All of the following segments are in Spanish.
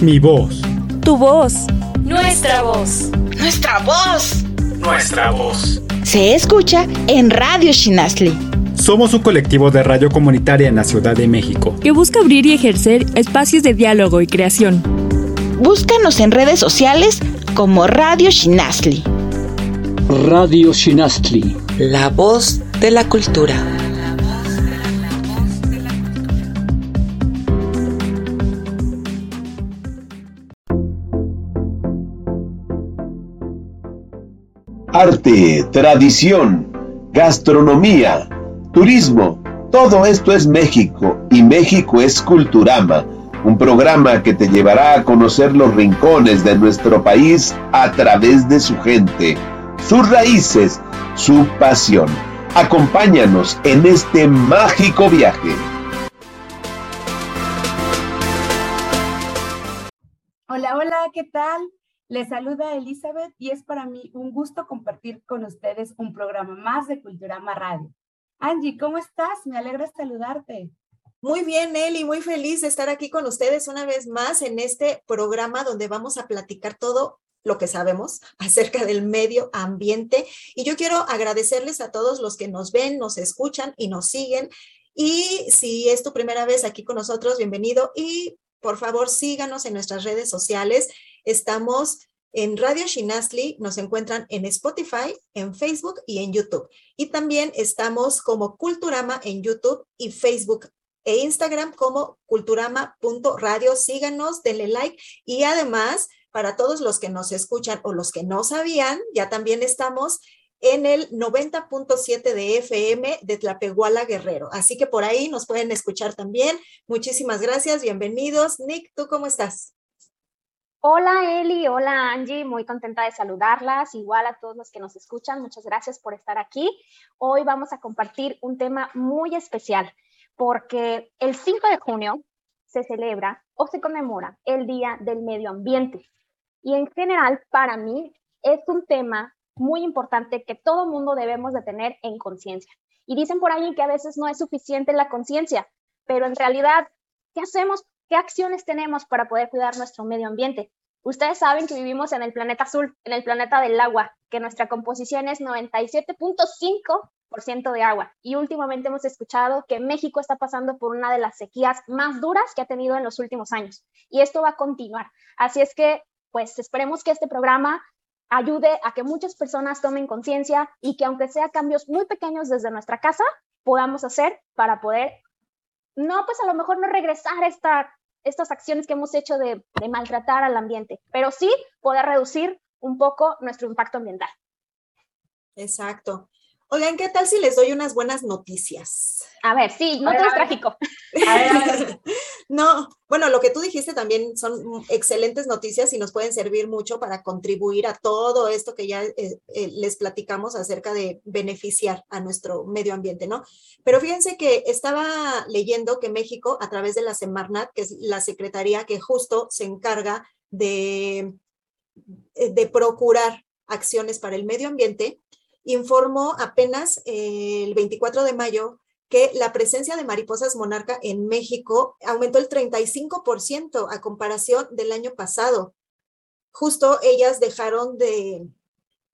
Mi voz. Tu voz. Nuestra voz. Nuestra voz. Nuestra voz. Se escucha en Radio Shinasli. Somos un colectivo de radio comunitaria en la Ciudad de México que busca abrir y ejercer espacios de diálogo y creación. Búscanos en redes sociales como Radio Shinasli. Radio Shinastli. La voz de la cultura. Arte, tradición, gastronomía, turismo, todo esto es México y México es Culturama, un programa que te llevará a conocer los rincones de nuestro país a través de su gente sus raíces, su pasión. Acompáñanos en este mágico viaje. Hola, hola, ¿qué tal? Les saluda Elizabeth y es para mí un gusto compartir con ustedes un programa más de Culturama Radio. Angie, ¿cómo estás? Me alegra saludarte. Muy bien, Eli, muy feliz de estar aquí con ustedes una vez más en este programa donde vamos a platicar todo lo que sabemos acerca del medio ambiente. Y yo quiero agradecerles a todos los que nos ven, nos escuchan y nos siguen. Y si es tu primera vez aquí con nosotros, bienvenido. Y por favor, síganos en nuestras redes sociales. Estamos en Radio Shinasli, nos encuentran en Spotify, en Facebook y en YouTube. Y también estamos como Culturama en YouTube y Facebook e Instagram como culturama.radio. Síganos, denle like y además para todos los que nos escuchan o los que no sabían, ya también estamos en el 90.7 de FM de Tlapehuala Guerrero. Así que por ahí nos pueden escuchar también. Muchísimas gracias, bienvenidos. Nick, ¿tú cómo estás? Hola Eli, hola Angie, muy contenta de saludarlas, igual a todos los que nos escuchan, muchas gracias por estar aquí. Hoy vamos a compartir un tema muy especial porque el 5 de junio se celebra o se conmemora el Día del Medio Ambiente. Y en general, para mí, es un tema muy importante que todo mundo debemos de tener en conciencia. Y dicen por ahí que a veces no es suficiente la conciencia, pero en realidad, ¿qué hacemos? ¿Qué acciones tenemos para poder cuidar nuestro medio ambiente? Ustedes saben que vivimos en el planeta azul, en el planeta del agua, que nuestra composición es 97.5% de agua. Y últimamente hemos escuchado que México está pasando por una de las sequías más duras que ha tenido en los últimos años. Y esto va a continuar. Así es que pues esperemos que este programa ayude a que muchas personas tomen conciencia y que aunque sea cambios muy pequeños desde nuestra casa, podamos hacer para poder, no, pues a lo mejor no regresar a esta, estas acciones que hemos hecho de, maltratar al ambiente, pero sí poder reducir un poco nuestro impacto ambiental. Exacto. Oigan, ¿qué tal si les doy unas buenas noticias? A ver, sí, no todo es trágico. no, bueno, lo que tú dijiste también son excelentes noticias y nos pueden servir mucho para contribuir a todo esto que ya eh, eh, les platicamos acerca de beneficiar a nuestro medio ambiente, ¿no? Pero fíjense que estaba leyendo que México, a través de la Semarnat, que es la secretaría que justo se encarga de, de procurar acciones para el medio ambiente, informó apenas eh, el 24 de mayo que la presencia de mariposas monarca en México aumentó el 35% a comparación del año pasado. Justo ellas dejaron de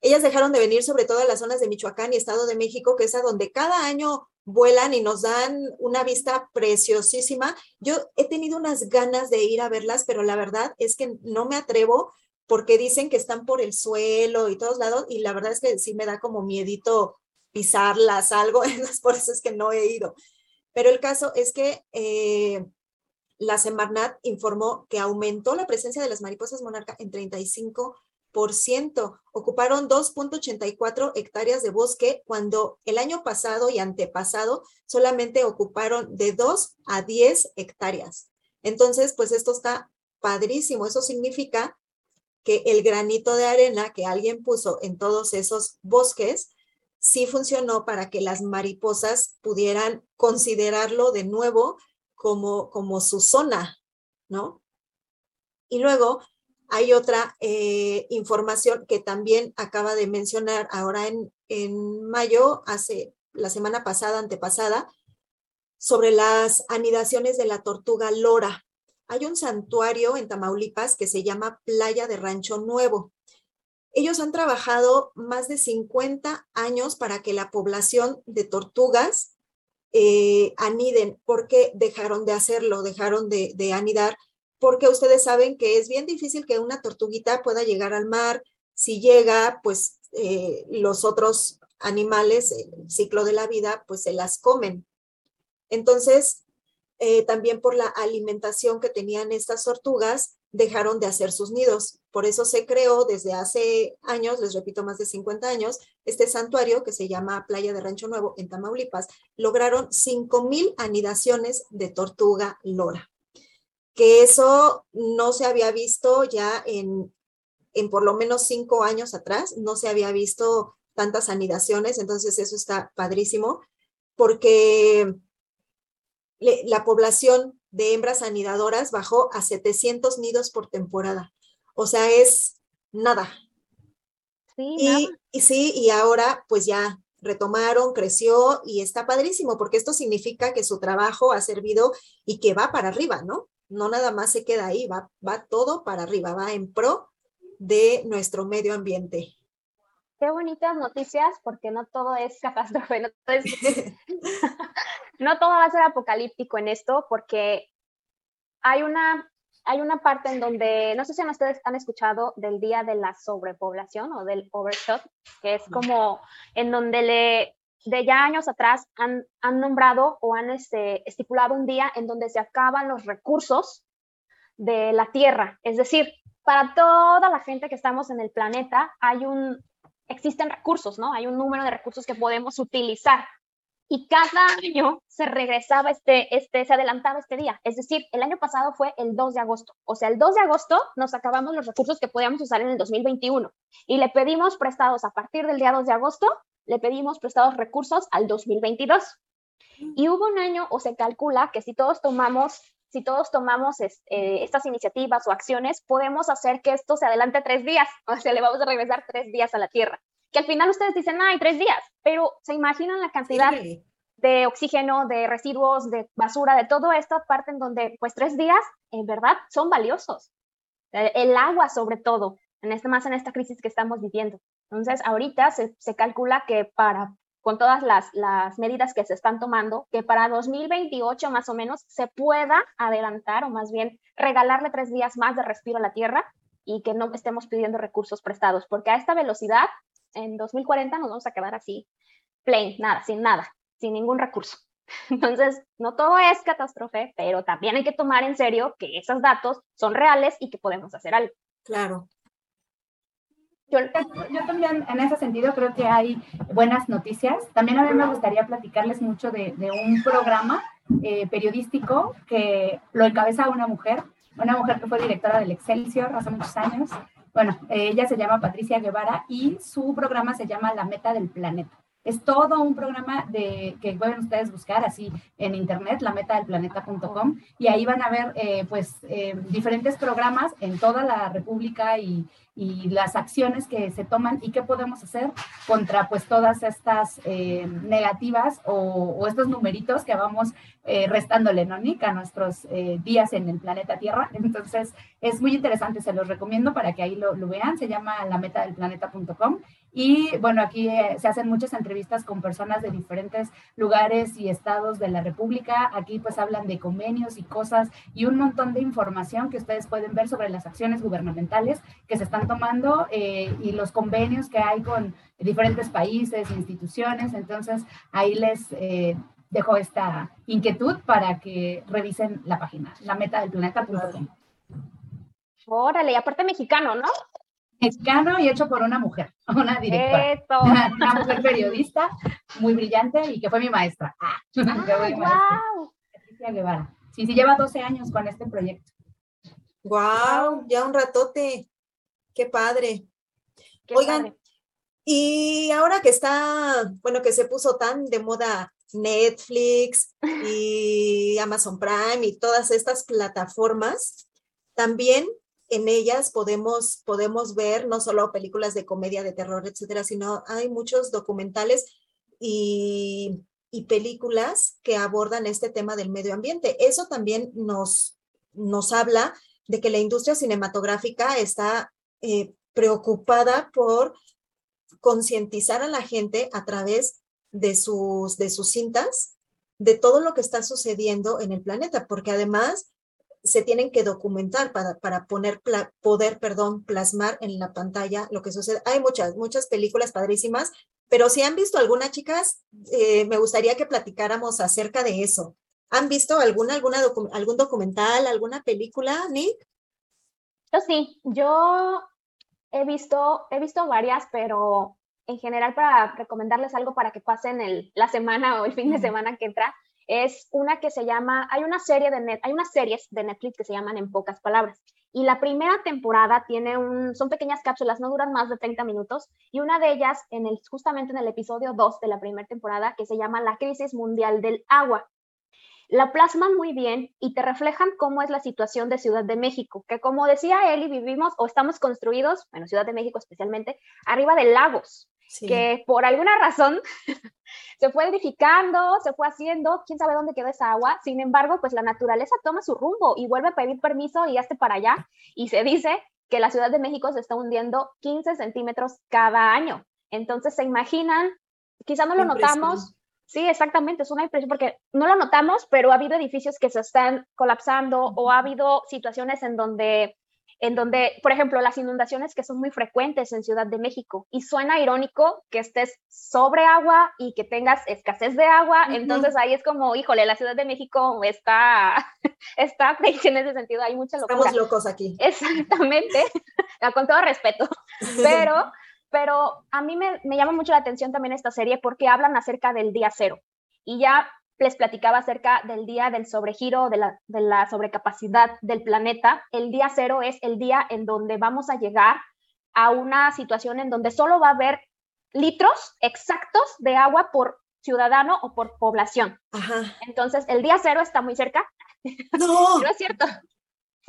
ellas dejaron de venir sobre todo a las zonas de Michoacán y Estado de México, que es a donde cada año vuelan y nos dan una vista preciosísima. Yo he tenido unas ganas de ir a verlas, pero la verdad es que no me atrevo porque dicen que están por el suelo y todos lados, y la verdad es que sí me da como miedito pisarlas, algo, por eso es que no he ido. Pero el caso es que eh, la Semarnat informó que aumentó la presencia de las mariposas monarca en 35%. Ocuparon 2.84 hectáreas de bosque cuando el año pasado y antepasado solamente ocuparon de 2 a 10 hectáreas. Entonces, pues esto está padrísimo. Eso significa que el granito de arena que alguien puso en todos esos bosques sí funcionó para que las mariposas pudieran considerarlo de nuevo como, como su zona, ¿no? Y luego hay otra eh, información que también acaba de mencionar ahora en, en mayo, hace la semana pasada, antepasada, sobre las anidaciones de la tortuga lora. Hay un santuario en Tamaulipas que se llama Playa de Rancho Nuevo. Ellos han trabajado más de 50 años para que la población de tortugas eh, aniden, porque dejaron de hacerlo, dejaron de, anidar, porque ustedes saben que es bien difícil que una tortuguita pueda llegar al mar. Si llega, pues eh, los otros animales, el ciclo de la vida, pues se las comen. Entonces, eh, también por la alimentación que tenían estas tortugas, dejaron de hacer sus nidos. Por eso se creó desde hace años, les repito, más de 50 años, este santuario que se llama Playa de Rancho Nuevo en Tamaulipas. Lograron 5.000 anidaciones de tortuga lora, que eso no se había visto ya en, en por lo menos cinco años atrás, no se había visto tantas anidaciones, entonces eso está padrísimo, porque la población de hembras anidadoras bajó a 700 nidos por temporada. O sea, es nada. Sí, y, y sí, y ahora pues ya retomaron, creció y está padrísimo, porque esto significa que su trabajo ha servido y que va para arriba, ¿no? No nada más se queda ahí, va, va todo para arriba, va en pro de nuestro medio ambiente. Qué bonitas noticias, porque no todo es catástrofe, no todo, no todo va a ser apocalíptico en esto, porque hay una, hay una parte en donde, no sé si ustedes han escuchado del día de la sobrepoblación o del overshot, que es como en donde le, de ya años atrás han, han nombrado o han este, estipulado un día en donde se acaban los recursos de la Tierra. Es decir, para toda la gente que estamos en el planeta hay un, existen recursos, ¿no? Hay un número de recursos que podemos utilizar. Y cada año se regresaba este, este, se adelantaba este día. Es decir, el año pasado fue el 2 de agosto. O sea, el 2 de agosto nos acabamos los recursos que podíamos usar en el 2021. Y le pedimos prestados a partir del día 2 de agosto, le pedimos prestados recursos al 2022. Y hubo un año, o se calcula que si todos tomamos si todos tomamos eh, estas iniciativas o acciones, podemos hacer que esto se adelante tres días, o sea, le vamos a regresar tres días a la Tierra. Que al final ustedes dicen, hay tres días, pero se imaginan la cantidad de oxígeno, de residuos, de basura, de todo esto, parte en donde, pues, tres días, en verdad, son valiosos. Eh, el agua, sobre todo, en este, más en esta crisis que estamos viviendo. Entonces, ahorita se, se calcula que para con todas las, medidas que se están tomando, que para 2028 más o menos se pueda adelantar o más bien regalarle tres días más de respiro a la Tierra y que no estemos pidiendo recursos prestados, porque a esta velocidad, en 2040 nos vamos a quedar así, plain, nada, sin nada, sin ningún recurso. Entonces, no todo es catástrofe, pero también hay que tomar en serio que esos datos son reales y que podemos hacer algo. Claro, yo, también en ese sentido creo que hay buenas noticias. También a mí me gustaría platicarles mucho de, un programa eh, periodístico que lo encabeza una mujer, una mujer que fue directora del Excelsior hace muchos años. Bueno, ella se llama Patricia Guevara y su programa se llama La Meta del Planeta. Es todo un programa que pueden ustedes buscar así en internet, la meta del planeta.com, y ahí van a ver eh, pues eh, diferentes programas en toda la República y, y las acciones que se toman y qué podemos hacer contra pues todas estas eh, negativas o, estos numeritos que vamos restándole, ¿no, Nick? A nuestros días en el planeta Tierra. Entonces es muy interesante, se los recomiendo para que ahí lo, lo vean, se llama la meta del planeta.com y bueno, aquí eh, se hacen muchas entrevistas con personas de diferentes lugares y estados de la República. Aquí pues hablan de convenios y cosas y un montón de información que ustedes pueden ver sobre las acciones gubernamentales que se están tomando eh, y los convenios que hay con diferentes países, instituciones. Entonces ahí les eh, dejo esta inquietud para que revisen la página, la meta del planeta.com. Órale, y aparte mexicano, ¿no? Mexicano y hecho por una mujer, una directora. Una mujer periodista muy brillante y que fue mi maestra. Ah, wow. Patricia Guevara. Sí, sí, lleva 12 años con este proyecto. Wow, ya un ratote. Qué padre. Oigan, y ahora que está, bueno, que se puso tan de moda Netflix y Amazon Prime y todas estas plataformas, también en ellas podemos, podemos ver no solo películas de comedia, de terror, etcétera, sino hay muchos documentales y, películas que abordan este tema del medio ambiente. Eso también nos, nos habla de que la industria cinematográfica está eh, preocupada por concientizar a la gente a través de sus, de sus cintas de todo lo que está sucediendo en el planeta, porque además se tienen que documentar para, para poner, poder, perdón, plasmar en la pantalla lo que sucede. Hay muchas, muchas películas padrísimas, pero si han visto alguna, chicas, eh, me gustaría que platicáramos acerca de eso. ¿Han visto alguna, alguna algún documental, alguna película, Nick? Yo sí, yo he visto, he visto varias, pero en general para recomendarles algo para que pasen el, la semana o el fin de semana que entra, es una que se llama, hay una serie de net, hay unas series de Netflix que se llaman En pocas palabras. Y la primera temporada tiene un, son pequeñas cápsulas, no duran más de 30 minutos, y una de ellas en el, justamente en el episodio 2 de la primera temporada, que se llama La crisis mundial del agua. La plasman muy bien y te reflejan cómo es la situación de Ciudad de México, que como decía Eli, vivimos o estamos construidos, bueno, Ciudad de México especialmente, arriba de lagos que por alguna razón se fue edificando, se fue haciendo, quién sabe dónde quedó esa agua. Sin embargo, pues la naturaleza toma su rumbo y vuelve a pedir permiso y hace para allá. Y se dice que la Ciudad de México se está hundiendo 15 centímetros cada año. Entonces, se imaginan, quizá no lo notamos. Sí, exactamente, es una impresión porque no lo notamos, pero ha habido edificios que se están colapsando o ha habido situaciones en donde en donde, por ejemplo, las inundaciones que son muy frecuentes en Ciudad de México y suena irónico que estés sobre agua y que tengas escasez de agua, entonces ahí es como, híjole, la Ciudad de México está, está en ese sentido, hay mucha locura. Estamos locos aquí. Exactamente, con todo respeto, pero, pero a mí me, me llama mucho la atención también esta serie porque hablan acerca del día cero y ya les platicaba acerca del día del sobregiro, de la, de la sobrecapacidad del planeta. El día cero es el día en donde vamos a llegar a una situación en donde solo va a haber litros exactos de agua por ciudadano o por población. Entonces, el día cero está muy cerca. No. no es cierto.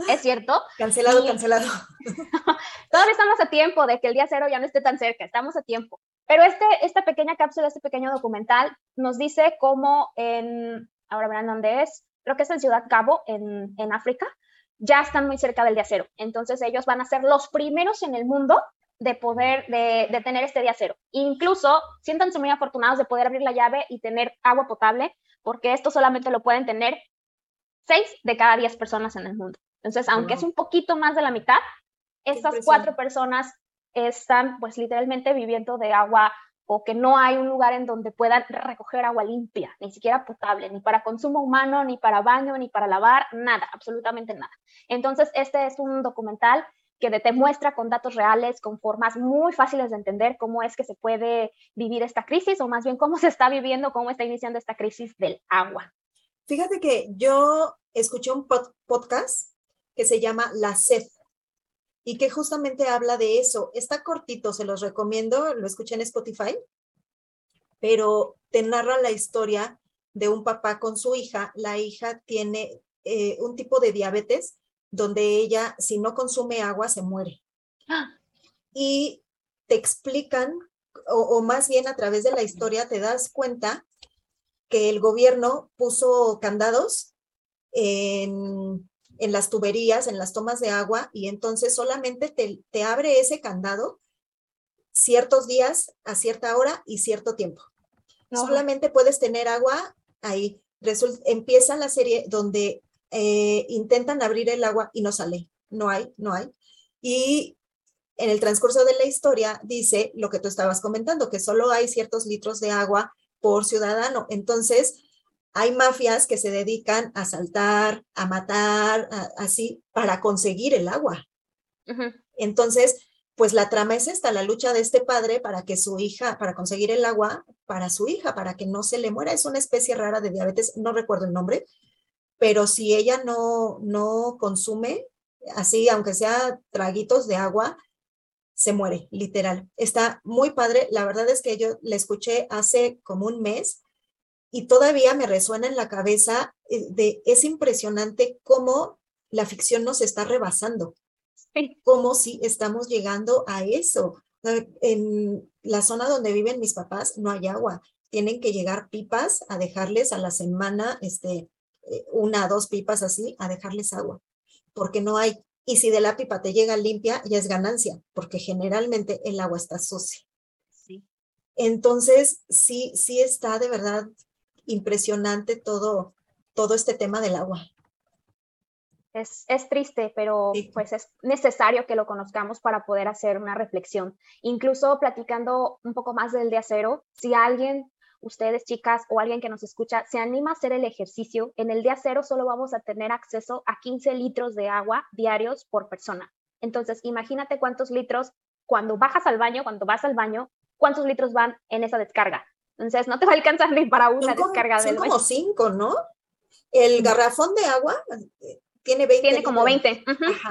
Es cierto. Cancelado, cancelado. Todavía estamos a tiempo de que el día cero ya no esté tan cerca, estamos a tiempo. Pero este, esta pequeña cápsula, este pequeño documental, nos dice cómo en, ahora verán dónde es, creo que es en Ciudad Cabo, en, en África, ya están muy cerca del día cero. Entonces ellos van a ser los primeros en el mundo de poder, de, de, tener este día cero. Incluso siéntanse muy afortunados de poder abrir la llave y tener agua potable, porque esto solamente lo pueden tener seis de cada diez personas en el mundo. Entonces, aunque es un poquito más de la mitad, estas cuatro personas están pues literalmente viviendo de agua o que no hay un lugar en donde puedan recoger agua limpia, ni siquiera potable, ni para consumo humano, ni para baño, ni para lavar, nada, absolutamente nada. Entonces, este es un documental que te muestra con datos reales, con formas muy fáciles de entender cómo es que se puede vivir esta crisis, o más bien cómo se está viviendo, cómo está iniciando esta crisis del agua. Fíjate que yo escuché un podcast que se llama La Sed y que justamente habla de eso. Está cortito, se los recomiendo, lo escuché en Spotify, pero te narra la historia de un papá con su hija. La hija tiene eh, un tipo de diabetes donde ella, si no consume agua, se muere. Y te explican, o, o más bien a través de la historia, te das cuenta que el gobierno puso candados en en las tuberías, en las tomas de agua, y entonces solamente te, abre ese candado ciertos días a cierta hora y cierto tiempo. Solamente puedes tener agua ahí. empieza la serie donde eh, intentan abrir el agua y no sale. No hay, no hay. Y en el transcurso de la historia dice lo que tú estabas comentando, que solo hay ciertos litros de agua por ciudadano. Entonces, hay mafias que se dedican a asaltar, a matar, así, para conseguir el agua. Entonces, pues la trama es esta, la lucha de este padre para que su hija, para conseguir el agua para su hija, para que no se le muera. Es una especie rara de diabetes, no recuerdo el nombre, pero si ella no, no consume, así, aunque sea traguitos de agua, se muere, literal. Está muy padre. La verdad es que yo la escuché hace como un mes y todavía me resuena en la cabeza eh, de es impresionante cómo la ficción nos está rebasando. Como si estamos llegando a eso. En la zona donde viven mis papás no hay agua. Tienen que llegar pipas a dejarles a la semana, este, eh, una, dos pipas así, a dejarles agua. porque no hay. Y si de la pipa te llega limpia, ya es ganancia, porque generalmente el agua está sucia. Sí. Entonces, sí, sí está de verdad impresionante todo, todo este tema del agua. Es, es, triste, pero pues es necesario que lo conozcamos para poder hacer una reflexión. Incluso platicando un poco más del día cero, si alguien ustedes chicas o alguien que nos escucha se anima a hacer el ejercicio, en el día cero solo vamos a tener acceso a 15 litros de agua diarios por persona. Entonces, imagínate cuántos litros, cuando bajas al baño, cuando vas al baño, cuántos litros van en esa descarga. Entonces, no te va a alcanzar ni para una descarga del Son como cinco, ¿no? El garrafón de agua tiene 20. Tiene como 20.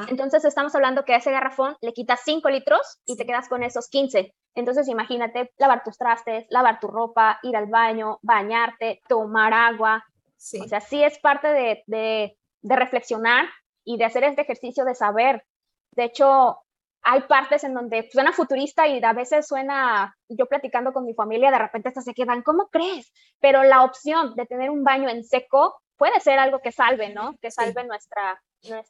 Entonces estamos hablando que a ese garrafón le quitas 5 litros y te quedas con esos 15. Entonces imagínate lavar tus trastes, lavar tu ropa, ir al baño, bañarte, tomar agua. O sea, sí es parte de, de, de reflexionar y de hacer este ejercicio de saber. De hecho, hay partes en donde suena futurista y a veces suena, yo platicando con mi familia, de repente hasta se quedan, ¿cómo crees? Pero la opción de tener un baño en seco puede ser algo que salve, ¿no? Que salve nuestra,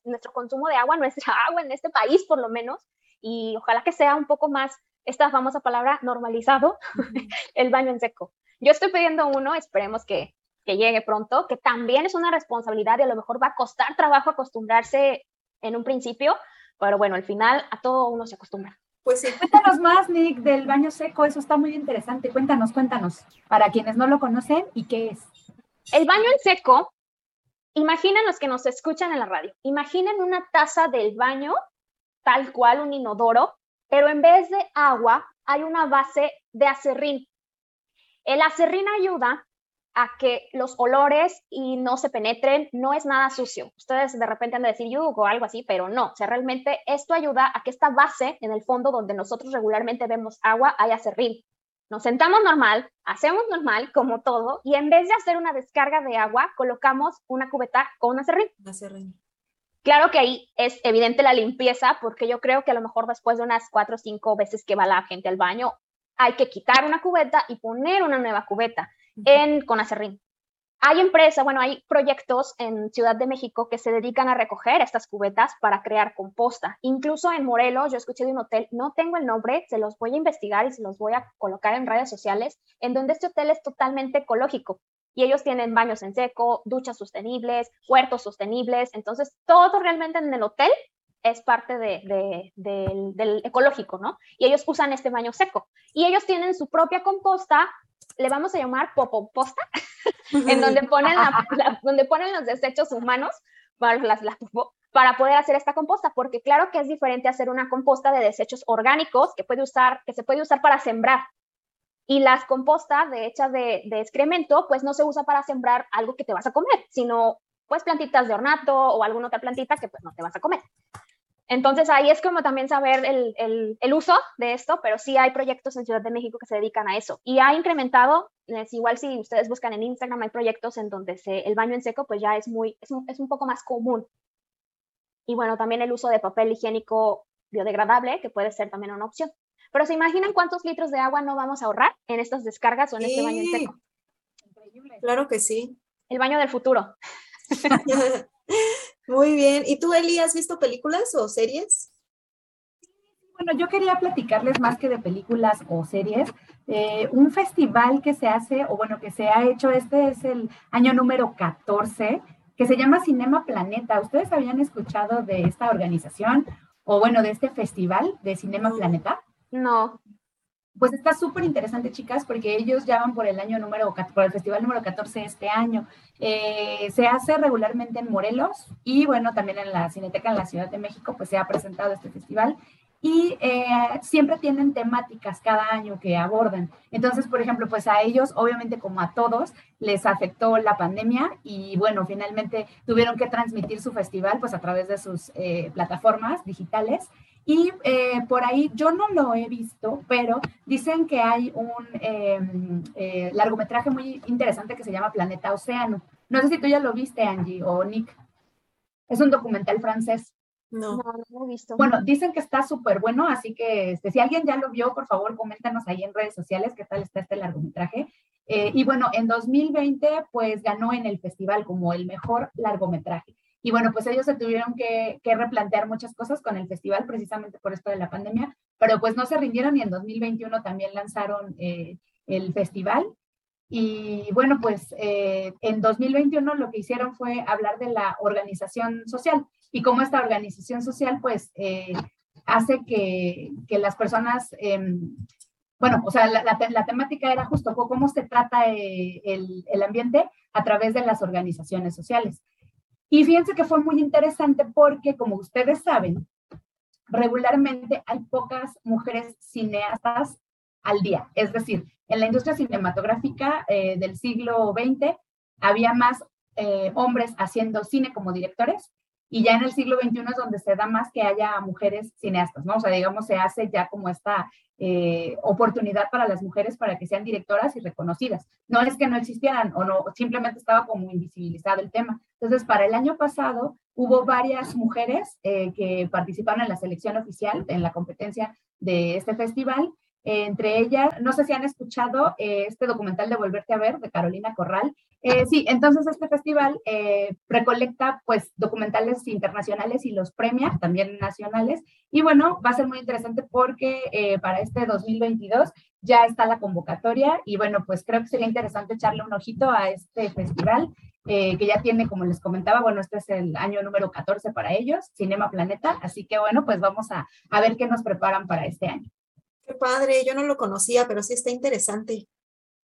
nuestro consumo de agua, nuestra agua en este país por lo menos, y ojalá que sea un poco más, esta famosa palabra, normalizado, el baño en seco. Yo estoy pidiendo uno, esperemos que, que llegue pronto, que también es una responsabilidad y a lo mejor va a costar trabajo acostumbrarse en un principio, pero bueno, al final a todo uno se acostumbra. Pues sí. Cuéntanos más, Nick, del baño seco, eso está muy interesante. Cuéntanos, cuéntanos, para quienes no lo conocen y qué es. El baño en seco, imaginen los que nos escuchan en la radio, imaginen una taza del baño, tal cual un inodoro, pero en vez de agua hay una base de acerrín. El acerrín ayuda a que los olores y no se penetren, no es nada sucio. Ustedes de repente han de decir yugo o algo así, pero no. O sea, realmente esto ayuda a que esta base en el fondo donde nosotros regularmente vemos agua haya acerrín. Nos sentamos normal, hacemos normal, como todo, y en vez de hacer una descarga de agua, colocamos una cubeta con una serrín. Claro que ahí es evidente la limpieza, porque yo creo que a lo mejor después de unas cuatro o cinco veces que va la gente al baño, hay que quitar una cubeta y poner una nueva cubeta en, con acerrín. Hay empresas, bueno, hay proyectos en Ciudad de México que se dedican a recoger estas cubetas para crear composta. Incluso en Morelos, yo escuché de un hotel, no tengo el nombre, se los voy a investigar y se los voy a colocar en redes sociales, en donde este hotel es totalmente ecológico. Y ellos tienen baños en seco, duchas sostenibles, huertos sostenibles. Entonces, todo realmente en el hotel es parte de, del, ecológico, ¿no? Y ellos usan este baño seco. Y ellos tienen su propia composta le vamos a llamar popoposta, en donde ponen, donde ponen los desechos humanos para, las, para poder hacer esta composta, porque claro que es diferente hacer una composta de desechos orgánicos que, puede usar, que se puede usar para sembrar. Y las compostas de, hechas de, de excremento, pues no se usa para sembrar algo que te vas a comer, sino pues plantitas de ornato o alguna otra plantita que pues no te vas a comer. Entonces ahí es como también saber el, uso de esto, pero sí hay proyectos en Ciudad de México que se dedican a eso. Y ha incrementado, es igual si ustedes buscan en Instagram, hay proyectos en donde se, el baño en seco pues ya es, muy, es un, es un poco más común. Y bueno, también el uso de papel higiénico biodegradable, que puede ser también una opción. Pero se imaginan cuántos litros de agua no vamos a ahorrar en estas descargas o en este baño en seco. Claro que sí. El baño del futuro. Muy bien. ¿Y tú, Eli, has visto películas o series? Bueno, yo quería platicarles más que de películas o series, eh, un festival que se hace, o bueno, que se ha hecho, este es el año número 14, que se llama Cinema Planeta. ¿Ustedes habían escuchado de esta organización o bueno, de este festival de Cinema Planeta? No. Pues está súper interesante, chicas, porque ellos ya van por el año número, por el festival número 14 este año. Eh, se hace regularmente en Morelos y bueno, también en la Cineteca en la Ciudad de México, pues se ha presentado este festival y eh, siempre tienen temáticas cada año que abordan. Entonces, por ejemplo, pues a ellos, obviamente como a todos, les afectó la pandemia y bueno, finalmente tuvieron que transmitir su festival pues a través de sus eh, plataformas digitales y eh, por ahí yo no lo he visto, pero dicen que hay un em, eh, largometraje muy interesante que se llama Planeta Océano. No sé si tú ya lo viste, Angie o Nick. Es un documental francés. No, no, lo he visto. Bueno, dicen que está súper bueno, así que este, si alguien ya lo vio, por favor, coméntanos ahí en redes sociales qué tal está este largometraje. Eh, y bueno, en 2020, pues ganó en el festival como el mejor largometraje. Y bueno, pues ellos se tuvieron que, replantear muchas cosas con el festival, precisamente por esto de la pandemia, pero pues no se rindieron y en 2021 también lanzaron eh, el festival. Y bueno, pues eh, en 2021 lo que hicieron fue hablar de la organización social y cómo esta organización social pues eh, hace que, que, las personas, em, bueno, o sea, la, la, temática era justo cómo se trata el, el ambiente a través de las organizaciones sociales. Y fíjense que fue muy interesante porque, como ustedes saben, regularmente hay pocas mujeres cineastas al día. Es decir, en la industria cinematográfica eh, del siglo XX había más eh, hombres haciendo cine como directores y ya en el siglo XXI es donde se da más que haya mujeres cineastas, ¿no? O sea, digamos, se hace ya como esta eh, oportunidad para las mujeres para que sean directoras y reconocidas. No es que no existieran o no, simplemente estaba como invisibilizado el tema. Entonces, para el año pasado hubo varias mujeres eh, que participaron en la selección oficial, en la competencia de este festival, entre ellas, no sé si han escuchado eh, este documental de Volverte a Ver de Carolina Corral. Eh, sí, entonces este festival eh, recolecta pues documentales internacionales y los premia, también nacionales. Y bueno, va a ser muy interesante porque para este 2022 ya está la convocatoria y bueno, pues creo que sería interesante echarle un ojito a este festival. que ya tiene, como les comentaba, bueno, este es el año número 14 para ellos, Cinema Planeta, así que bueno, pues vamos a, a ver qué nos preparan para este año. Qué padre, yo no lo conocía, pero sí está interesante.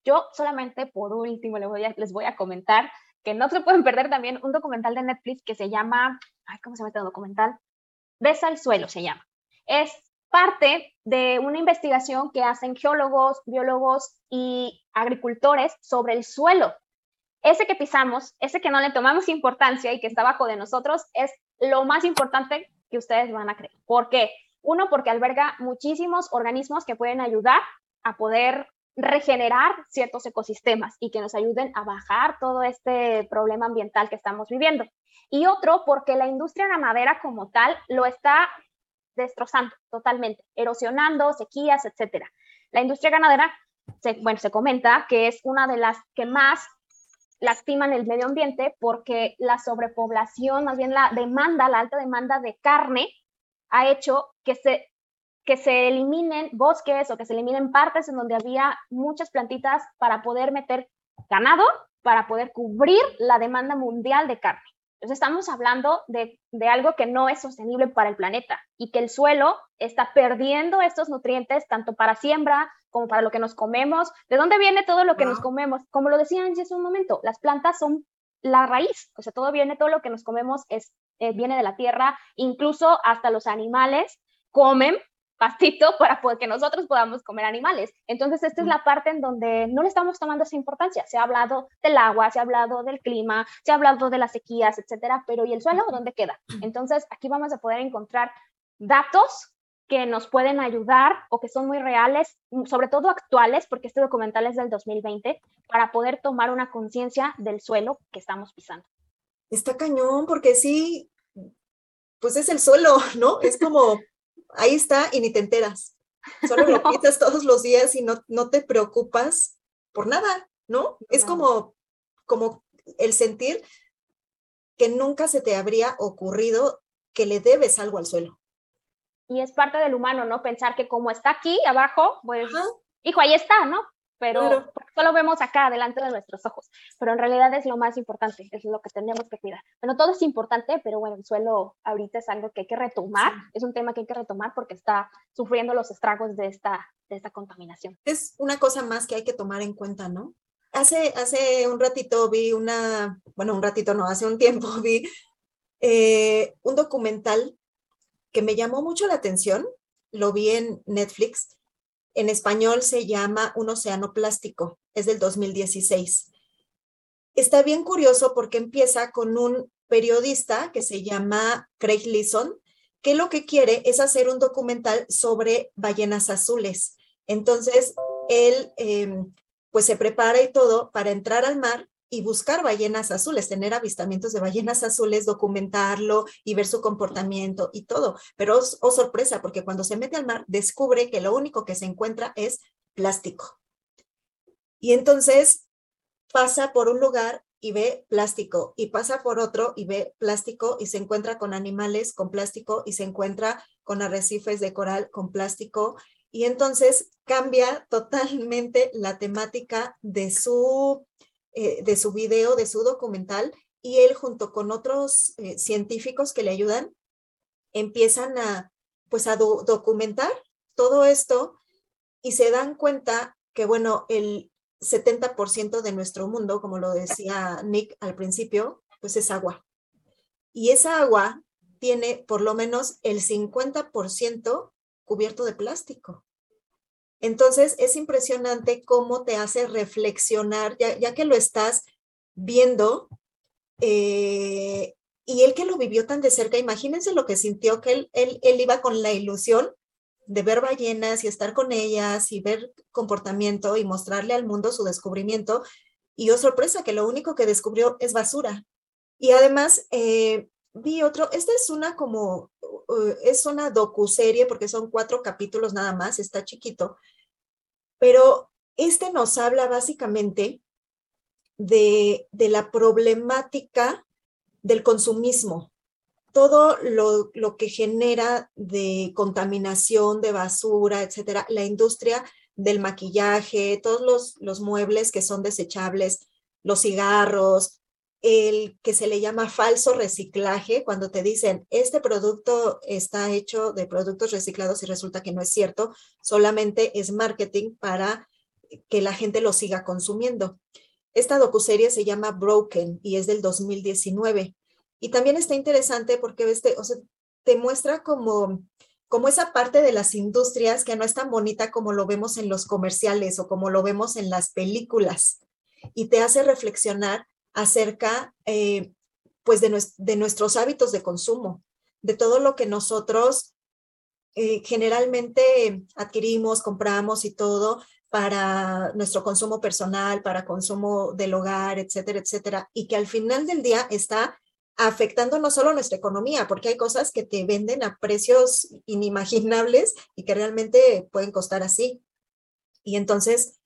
Yo solamente por último les voy a, comentar que no se pueden perder también un documental de Netflix que se llama, ay, ¿cómo se llama este documental? Besa el suelo se llama. Es parte de una investigación que hacen geólogos, biólogos y agricultores sobre el suelo. Ese que pisamos, ese que no le tomamos importancia y que está bajo de nosotros, es lo más importante que ustedes van a creer. ¿Por qué? Uno, porque alberga muchísimos organismos que pueden ayudar a poder regenerar ciertos ecosistemas y que nos ayuden a bajar todo este problema ambiental que estamos viviendo. Y otro, porque la industria ganadera como tal lo está destrozando totalmente, erosionando, sequías, etcétera. La industria ganadera, bueno, se comenta que es una de las que más lastiman el medio ambiente porque la sobrepoblación, más bien la demanda, la alta demanda de carne, ha hecho que se, que se eliminen bosques o que se eliminen partes en donde había muchas plantitas para poder meter ganado, para poder cubrir la demanda mundial de carne. Entonces estamos hablando de, de, algo que no es sostenible para el planeta y que el suelo está perdiendo estos nutrientes tanto para siembra como para lo que nos comemos. ¿De dónde viene todo lo que nos comemos? Como lo decía Angie hace un momento, las plantas son la raíz, o sea, todo viene, todo lo que nos comemos es, eh, viene de la tierra, incluso hasta los animales comen pastito para que nosotros podamos comer animales. Entonces, esta es la parte en donde no le estamos tomando esa importancia. Se ha hablado del agua, se ha hablado del clima, se ha hablado de las sequías, etcétera, pero ¿y el suelo dónde queda? Entonces, aquí vamos a poder encontrar datos que nos pueden ayudar o que son muy reales, mm, sobre todo actuales, porque este documental es del 2020, para poder tomar una conciencia del suelo que estamos pisando. Está cañón, porque sí, pues es el suelo, ¿no? Es como, ahí está y ni te enteras. Solo lo pisas todos los días y no, no te preocupas por nada, ¿no? Es como, como el sentir que nunca se te habría ocurrido que le debes algo al suelo y es parte del humano, ¿no? Pensar que como está aquí abajo, pues, hijo, ahí está, ¿no? Pero solo vemos acá, delante de nuestros ojos. Pero en realidad es lo más importante, es lo que tenemos que cuidar. Bueno, todo es importante, pero bueno, el suelo ahorita es algo que hay que retomar, es un tema que hay que retomar porque está sufriendo los estragos de esta, de esta contaminación. Es una cosa más que hay que tomar en cuenta, ¿no? Hace, hace un ratito vi una, bueno, un ratito no, hace un tiempo vi eh, un documental que me llamó mucho la atención, lo vi en Netflix, en español se llama Un océano plástico, es del 2016. Está bien curioso porque empieza con un periodista que se llama Craig Leeson, que lo que quiere es hacer un documental sobre ballenas azules. Entonces, él em, pues se prepara y todo para entrar al mar y buscar ballenas azules, tener avistamientos de ballenas azules, documentarlo y ver su comportamiento y todo. Pero, oh, oh sorpresa, porque cuando se mete al mar, descubre que lo único que se encuentra es plástico. Y entonces pasa por un lugar y ve plástico y pasa por otro y ve plástico y se encuentra con animales con plástico y se encuentra con arrecifes de coral con plástico y entonces cambia totalmente la temática de su, eh, de su video, de su documental y él junto con otros eh, científicos que le ayudan empiezan a pues a documentar todo esto y se dan cuenta que bueno, el 70% de nuestro mundo, como lo decía Nick al principio, pues es agua. Y esa agua tiene por lo menos el 50% cubierto de plástico. Entonces, es impresionante cómo te hace reflexionar, ya, que lo estás viendo, eh, y él que lo vivió tan de cerca, imagínense lo que sintió, que él, él, él iba con la ilusión de ver ballenas y estar con ellas y ver comportamiento y mostrarle al mundo su descubrimiento. Y oh sorpresa, que lo único que descubrió es basura. Y además, eh, vi otro, esta es una como, es una docuserie porque son cuatro capítulos nada más, está chiquito, pero este nos habla básicamente de, de la problemática del consumismo, todo lo, lo, que genera de contaminación, de basura, etcétera, la industria del maquillaje, todos los, los muebles que son desechables, los cigarros, el que se le llama falso reciclaje, cuando te dicen, este producto está hecho de productos reciclados y resulta que no es cierto, solamente es marketing para que la gente lo siga consumiendo. Esta docuserie se llama Broken y es del 2019. Y también está interesante porque este, o sea, te muestra como, como esa parte de las industrias que no es tan bonita como lo vemos en los comerciales o como lo vemos en las películas. Y te hace reflexionar acerca eh, pues de, nuestros hábitos de consumo, de todo lo que nosotros eh, generalmente adquirimos, compramos y todo para nuestro consumo personal, para consumo del hogar, etcétera, etcétera, y que al final del día está afectando no solo nuestra economía, porque hay cosas que te venden a precios inimaginables y que realmente pueden costar así. Y entonces,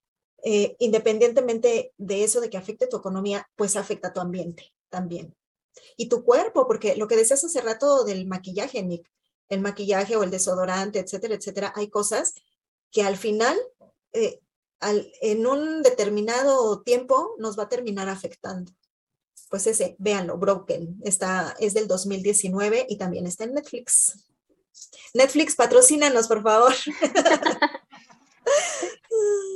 eh, independientemente de eso, de que afecte tu economía, pues afecta tu ambiente también. Y tu cuerpo, porque lo que decías hace rato del maquillaje, Nick, el maquillaje o el desodorante, etcétera, etcétera, hay cosas que al final, eh, en un determinado tiempo, nos va a terminar afectando pues ese, véanlo, Broken, está, es del 2019 y también está en Netflix. Netflix, patrocínanos, por favor.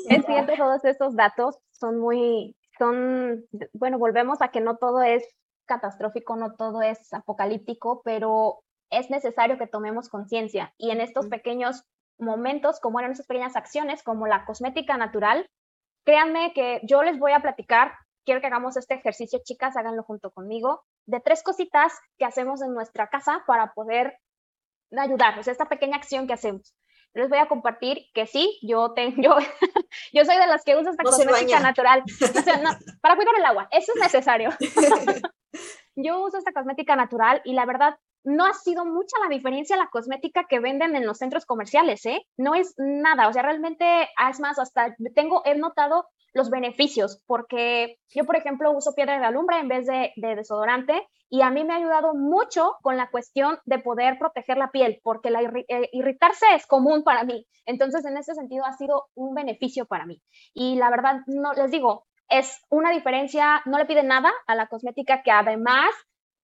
Es cierto, todos estos datos son muy, son, bueno, volvemos a que no todo es catastrófico, no todo es apocalíptico, pero es necesario que tomemos conciencia. Y en estos pequeños momentos, como en esas pequeñas acciones, como la cosmética natural, créanme que yo les voy a platicar quiero que hagamos este ejercicio, chicas, háganlo junto conmigo, de tres cositas que hacemos en nuestra casa para poder ayudarnos, esta pequeña acción que hacemos. Les voy a compartir que sí, yo tengo, yo, yo soy de las que usa esta cosmética natural. para cuidar el agua, eso es necesario. yo uso esta cosmética natural y la verdad no ha sido mucha la diferencia la cosmética que venden en los centros comerciales, ¿eh? No es nada, o sea, realmente, es más, hasta tengo, he notado los beneficios, porque yo, por ejemplo, uso piedra de alumbre en vez de, desodorante y a mí me ha ayudado mucho con la cuestión de poder proteger la piel, porque la eh, irritarse es común para mí. Entonces, en ese sentido, ha sido un beneficio para mí. Y la verdad, no les digo, es una diferencia, no le pide nada a la cosmética que además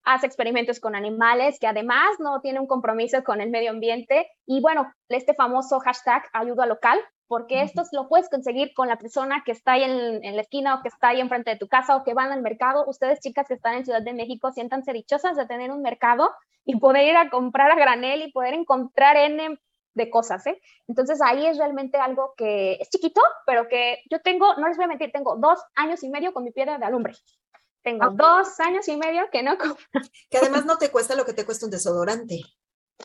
hace experimentos con animales, que además no tiene un compromiso con el medio ambiente. Y bueno, este famoso hashtag ayuda local, porque esto lo puedes conseguir con la persona que está ahí en, la esquina o que está ahí enfrente de tu casa o que van al mercado. Ustedes, chicas que están en Ciudad de México, siéntanse dichosas de tener un mercado y poder ir a comprar a granel y poder encontrar N de cosas, ¿eh? Entonces ahí es realmente algo que es chiquito, pero que yo tengo, no les voy a mentir, tengo dos años y medio con mi piedra de alumbre. Tengo dos años y medio que no compro. Que además no te cuesta lo que te cuesta un desodorante.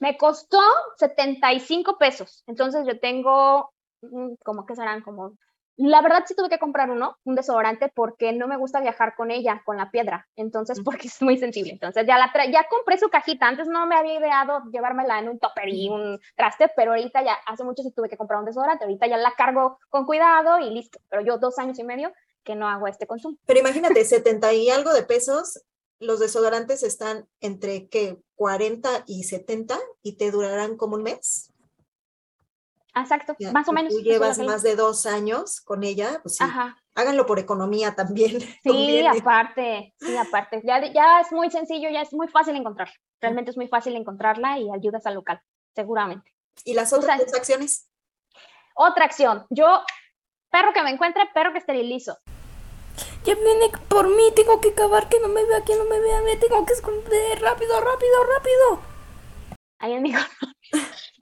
Me costó 75 pesos. Entonces yo tengo, mm, como que serán como... La verdad sí tuve que comprar uno, un desodorante, porque no me gusta viajar con ella, con la piedra. Entonces, porque es muy sensible. Entonces ya la ya compré su cajita. Antes no me había ideado llevármela en un topper y un traste, pero ahorita ya, hace mucho sí tuve que comprar un desodorante. Ahorita ya la cargo con cuidado y listo. Pero yo dos años y medio que no hago este consumo. Pero imagínate, 70 y algo de pesos, los desodorantes están entre que 40 y 70 y te durarán como un mes. Exacto, más o menos. Tú llevas más de dos años con ella, pues sí. Háganlo por economía también. Sí, aparte, sí, aparte. Ya, ya es muy sencillo, ya es muy fácil encontrarla. Realmente es muy fácil encontrarla y ayudas al local, seguramente. ¿Y las otras acciones? Otra acción. Yo, perro que me encuentre, perro que esterilizo. Ya viene por mí, tengo que acabar, que no me vea, que no me vea, me tengo que esconder, rápido, rápido, rápido. En mi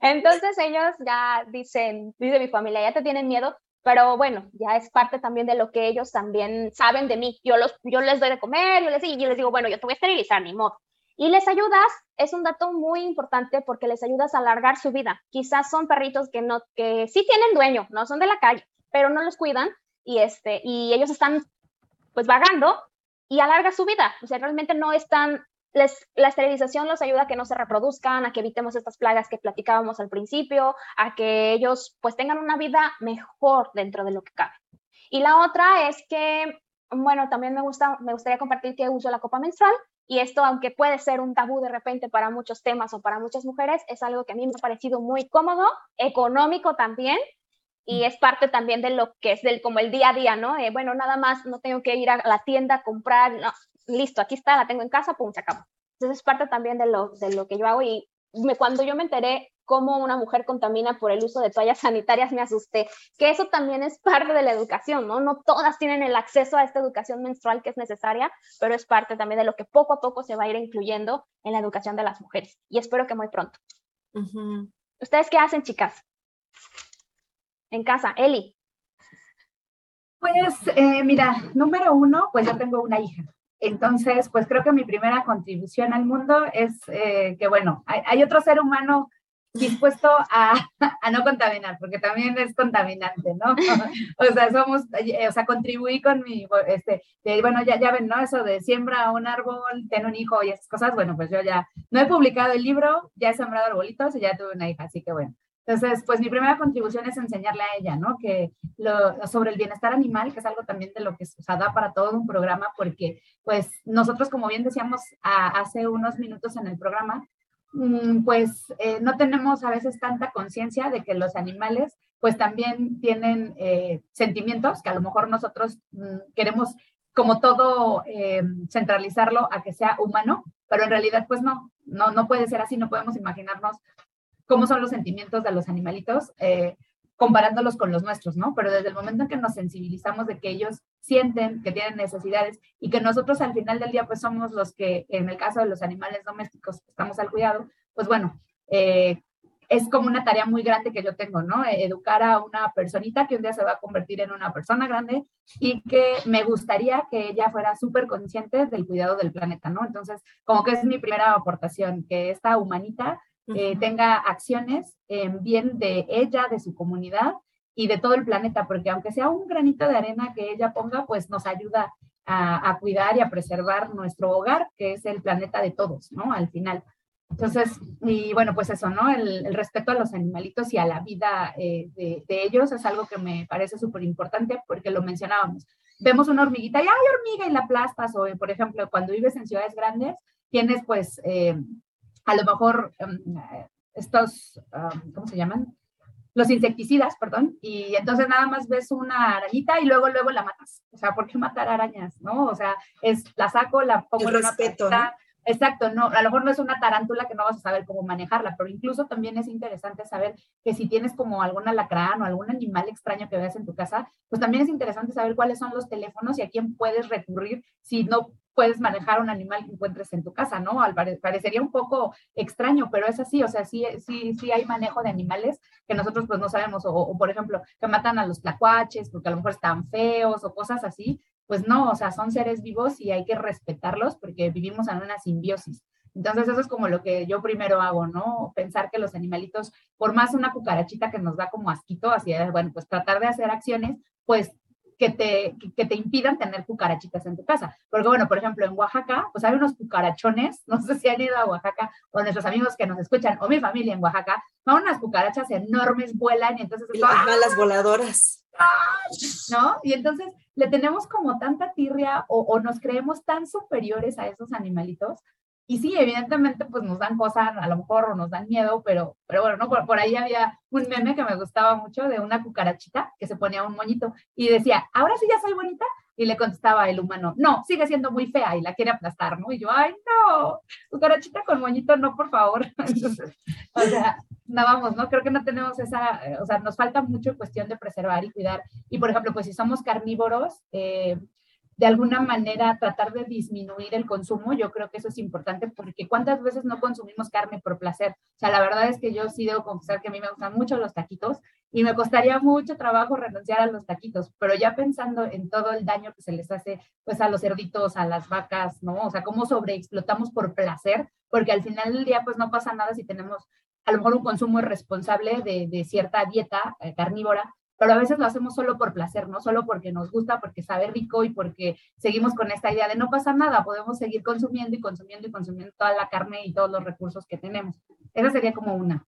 Entonces ellos ya dicen, dice mi familia, ya te tienen miedo, pero bueno, ya es parte también de lo que ellos también saben de mí. Yo, los, yo les doy de comer, yo les, y yo les digo, bueno, yo te voy a esterilizar, ni modo. Y les ayudas, es un dato muy importante porque les ayudas a alargar su vida. Quizás son perritos que, no, que sí tienen dueño, no son de la calle, pero no los cuidan y, este, y ellos están pues vagando y alarga su vida. O sea, realmente no están la esterilización los ayuda a que no se reproduzcan, a que evitemos estas plagas que platicábamos al principio, a que ellos pues tengan una vida mejor dentro de lo que cabe. Y la otra es que, bueno, también me, gusta, me gustaría compartir que uso la copa menstrual y esto, aunque puede ser un tabú de repente para muchos temas o para muchas mujeres, es algo que a mí me ha parecido muy cómodo, económico también, y es parte también de lo que es del como el día a día, ¿no? bueno, nada más no tengo que ir a la tienda a comprar, no, listo, aquí está, la tengo en casa, pum, se acabó. Entonces es parte también de lo, de lo que yo hago y me, cuando yo me enteré cómo una mujer contamina por el uso de toallas sanitarias, me asusté, que eso también es parte de la educación, ¿no? No todas tienen el acceso a esta educación menstrual que es necesaria, pero es parte también de lo que poco a poco se va a ir incluyendo en la educación de las mujeres. Y espero que muy pronto. ¿Ustedes qué hacen, chicas? En casa, Eli. Pues eh, mira, número uno, pues yo tengo una hija. Entonces, pues creo que mi primera contribución al mundo es eh, que, bueno, hay, otro ser humano dispuesto a, no contaminar, porque también es contaminante, ¿no? o sea, somos, o sea, contribuí con mi, este, bueno, ya, ya ven, ¿no? Eso de siembra un árbol, ten un hijo y esas cosas, bueno, pues yo ya no he publicado el libro, ya he sembrado arbolitos y ya tuve una hija, así que bueno, entonces, pues mi primera contribución es enseñarle a ella, ¿no? Que lo, sobre el bienestar animal, que es algo también de lo que se da para todo un programa, porque pues nosotros, como bien decíamos hace unos minutos en el programa, mm, pues eh, no tenemos a veces tanta conciencia de que los animales pues también tienen eh, sentimientos que a lo mejor nosotros mm, queremos como todo eh, centralizarlo a que sea humano, pero en realidad pues no, no, no puede ser así, no podemos imaginarnos cómo son los sentimientos de los animalitos, eh, comparándolos con los nuestros, ¿no? Pero desde el momento en que nos sensibilizamos de que ellos sienten que tienen necesidades y que nosotros al final del día pues somos los que, en el caso de los animales domésticos, estamos al cuidado, pues bueno, eh, es como una tarea muy grande que yo tengo, ¿no? Educar a una personita que un día se va a convertir en una persona grande y que me gustaría que ella fuera súper consciente del cuidado del planeta, ¿no? Entonces, como que es mi primera aportación, que esta humanita eh, tenga acciones en bien de ella, de su comunidad y de todo el planeta, porque aunque sea un granito de arena que ella ponga, pues nos ayuda a, cuidar y a preservar nuestro hogar, que es el planeta de todos, ¿no? Al final. Entonces, y bueno, pues eso, ¿no? El, respeto a los animalitos y a la vida eh, de, ellos es algo que me parece súper importante porque lo mencionábamos. Vemos una hormiguita y hay hormiga y la aplastas, o por ejemplo, cuando vives en ciudades grandes, tienes pues eh, a lo mejor em, estos, ¿cómo se llaman? Los insecticidas, perdón, y entonces nada más ves una arañita y luego, luego la matas. O sea, ¿por qué matar arañas? ¿No? O sea, es, la saco, la pongo en una respeto, Exacto, no, a lo mejor no es una tarántula que no vas a saber cómo manejarla, pero incluso también es interesante saber que si tienes como algún alacrán o algún animal extraño que veas en tu casa, pues también es interesante saber cuáles son los teléfonos y a quién puedes recurrir si no puedes manejar un animal que encuentres en tu casa, ¿no? Al parecería un poco extraño, pero es así, o sea, sí, sí, sí hay manejo de animales que nosotros pues no sabemos, o, o por ejemplo, que matan a los tlacuaches porque a lo mejor están feos o cosas así, pues no, o sea, son seres vivos y hay que respetarlos porque vivimos en una simbiosis. Entonces eso es como lo que yo primero hago, ¿no? Pensar que los animalitos, por más una cucarachita que nos da como asquito, así, bueno, pues tratar de hacer acciones, pues que te, que te impidan tener cucarachitas en tu casa. Porque bueno, por ejemplo, en Oaxaca, pues hay unos cucarachones, no sé si han ido a Oaxaca o nuestros amigos que nos escuchan o mi familia en Oaxaca, son unas cucarachas enormes, vuelan y entonces... Y las malas voladoras. ¿No? Y entonces le tenemos como tanta tirria o, o nos creemos tan superiores a esos animalitos y sí, evidentemente, pues nos dan cosas, a lo mejor o nos dan miedo, pero, pero bueno, ¿no? Por, por, ahí había un meme que me gustaba mucho de una cucarachita que se ponía un moñito y decía, ahora sí ya soy bonita. Y le contestaba el humano, no, sigue siendo muy fea y la quiere aplastar, ¿no? Y yo, ay, no, cucarachita con moñito, no, por favor. Entonces, o sea, no vamos, ¿no? Creo que no tenemos esa, o sea, nos falta mucho cuestión de preservar y cuidar. Y por ejemplo, pues si somos carnívoros, eh, de alguna manera tratar de disminuir el consumo, yo creo que eso es importante porque cuántas veces no consumimos carne por placer. O sea, la verdad es que yo sí debo confesar que a mí me gustan mucho los taquitos y me costaría mucho trabajo renunciar a los taquitos, pero ya pensando en todo el daño que se les hace pues a los cerditos, a las vacas, ¿no? O sea, cómo sobreexplotamos por placer, porque al final del día pues no pasa nada si tenemos a lo mejor un consumo irresponsable de, de cierta dieta eh, carnívora, pero a veces lo hacemos solo por placer, no solo porque nos gusta, porque sabe rico y porque seguimos con esta idea de no pasa nada, podemos seguir consumiendo y consumiendo y consumiendo toda la carne y todos los recursos que tenemos. Esa sería como una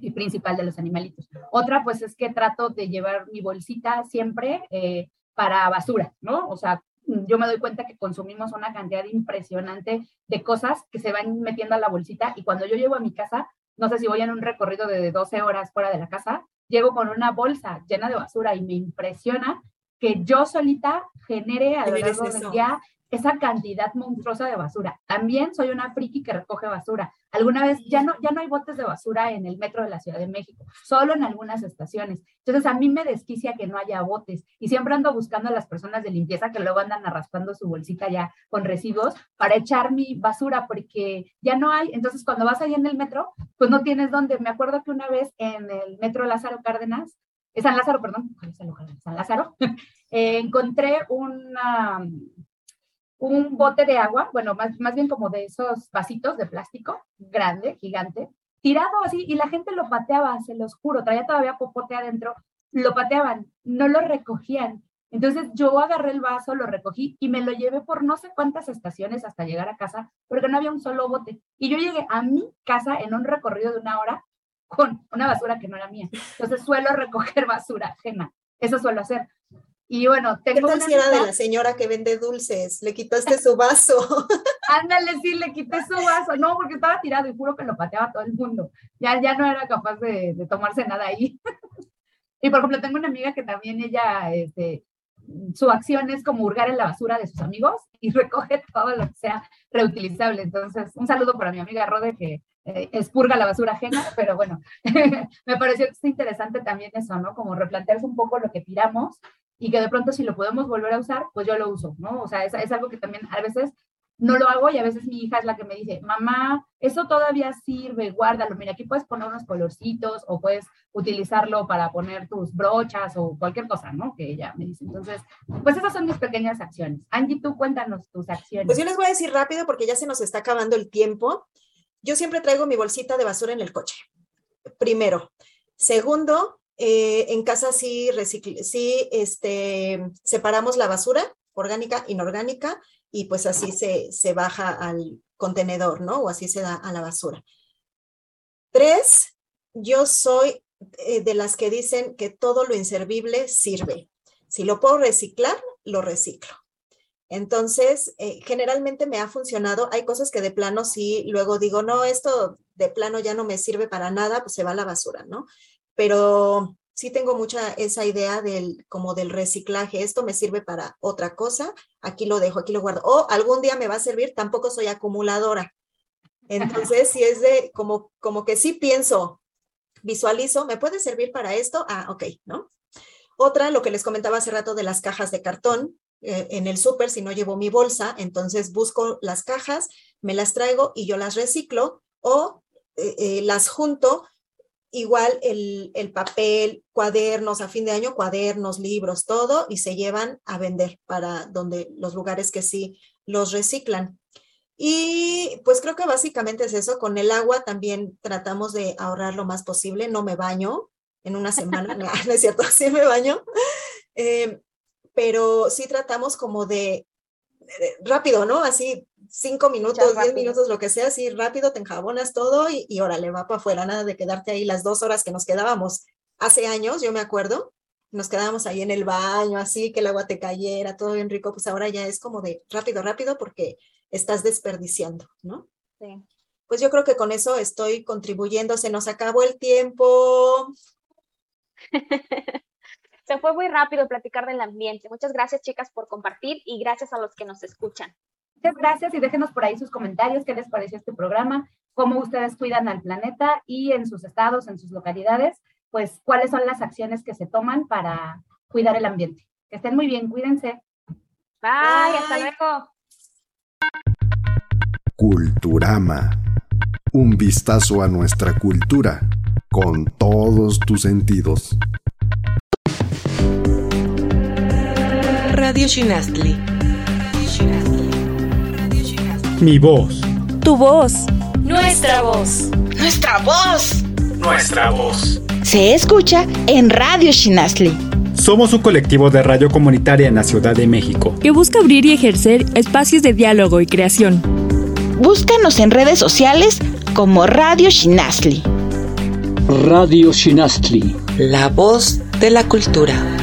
y principal de los animalitos. Otra, pues es que trato de llevar mi bolsita siempre eh, para basura, ¿no? O sea, yo me doy cuenta que consumimos una cantidad impresionante de cosas que se van metiendo a la bolsita y cuando yo llego a mi casa, no sé si voy en un recorrido de 12 horas fuera de la casa, llego con una bolsa llena de basura y me impresiona que yo solita genere a lo largo del día esa cantidad monstruosa de basura. También soy una friki que recoge basura. Alguna vez ya no, ya no hay botes de basura en el metro de la Ciudad de México, solo en algunas estaciones. Entonces a mí me desquicia que no haya botes y siempre ando buscando a las personas de limpieza que luego andan arrastrando su bolsita ya con residuos para echar mi basura porque ya no hay. Entonces cuando vas ahí en el metro, pues no tienes dónde. Me acuerdo que una vez en el metro Lázaro Cárdenas, San Lázaro, perdón, San Lázaro, eh, encontré una un bote de agua, bueno, más, más bien como de esos vasitos de plástico, grande, gigante, tirado así, y la gente lo pateaba, se los juro, traía todavía popote adentro, lo pateaban, no lo recogían. Entonces yo agarré el vaso, lo recogí y me lo llevé por no sé cuántas estaciones hasta llegar a casa, porque no había un solo bote. Y yo llegué a mi casa en un recorrido de una hora con una basura que no era mía. Entonces suelo recoger basura ajena. Eso suelo hacer. Y bueno, tengo. ¿Qué tal si era de la señora que vende dulces? Le quitaste su vaso. Ándale, sí, le quité su vaso. No, porque estaba tirado y juro que lo pateaba todo el mundo. Ya, ya no era capaz de, de tomarse nada ahí. y por ejemplo, tengo una amiga que también ella, este, su acción es como hurgar en la basura de sus amigos y recoge todo lo que sea reutilizable. Entonces, un saludo para mi amiga Rode que eh, expurga la basura ajena, pero bueno, me pareció que es interesante también eso, ¿no? Como replantearse un poco lo que tiramos y que de pronto si lo podemos volver a usar, pues yo lo uso, ¿no? O sea, es, es, algo que también a veces no lo hago y a veces mi hija es la que me dice, mamá, eso todavía sirve, guárdalo, mira, aquí puedes poner unos colorcitos o puedes utilizarlo para poner tus brochas o cualquier cosa, ¿no? Que ella me dice. Entonces, pues esas son mis pequeñas acciones. Angie, tú cuéntanos tus acciones. Pues yo les voy a decir rápido porque ya se nos está acabando el tiempo. Yo siempre traigo mi bolsita de basura en el coche. Primero. Segundo, eh, en casa sí, sí este, separamos la basura orgánica, inorgánica, y pues así se, se baja al contenedor, ¿no? O así se da a la basura. Tres, yo soy eh, de las que dicen que todo lo inservible sirve. Si lo puedo reciclar, lo reciclo. Entonces, eh, generalmente me ha funcionado. Hay cosas que de plano sí, luego digo, no, esto de plano ya no me sirve para nada, pues se va a la basura, ¿no? Pero sí tengo mucha esa idea del como del reciclaje. Esto me sirve para otra cosa, aquí lo dejo, aquí lo guardo. O algún día me va a servir, tampoco soy acumuladora. Entonces, si es de como, como que sí pienso, visualizo, ¿me puede servir para esto? Ah, ok, ¿no? Otra, lo que les comentaba hace rato de las cajas de cartón, eh, en el súper, si no llevo mi bolsa, entonces busco las cajas, me las traigo y yo las reciclo o eh, eh, las junto igual el, papel, cuadernos, a fin de año, cuadernos, libros, todo, y se llevan a vender para donde los lugares que sí los reciclan. Y pues creo que básicamente es eso. Con el agua también tratamos de ahorrar lo más posible. No me baño en una semana, no, es cierto, sí me baño. Eh, pero sí tratamos como de, rápido, ¿no? Así cinco minutos, diez minutos, lo que sea, así rápido, te enjabonas todo y, y órale, va para afuera, nada de quedarte ahí las dos horas que nos quedábamos hace años, yo me acuerdo, nos quedábamos ahí en el baño, así que el agua te cayera, todo bien rico, pues ahora ya es como de rápido, rápido, porque estás desperdiciando, ¿no? Sí. Pues yo creo que con eso estoy contribuyendo, se nos acabó el tiempo. se fue muy rápido platicar del ambiente. Muchas gracias, chicas, por compartir y gracias a los que nos escuchan. Muchas gracias y déjenos por ahí sus comentarios, qué les pareció este programa, cómo ustedes cuidan al planeta y en sus estados, en sus localidades pues cuáles son las acciones que se toman para cuidar el ambiente. Que estén muy bien, cuídense. Bye, hasta luego. Culturama. Un vistazo a nuestra cultura con todos tus sentidos. Radio Shinastli. Mi voz. Tu voz. Nuestra voz. Nuestra voz. Nuestra voz se escucha en Radio Shinasli. Somos un colectivo de radio comunitaria en la Ciudad de México que busca abrir y ejercer espacios de diálogo y creación. Búscanos en redes sociales como Radio Shinasli. Radio Shinasli. La voz de la cultura.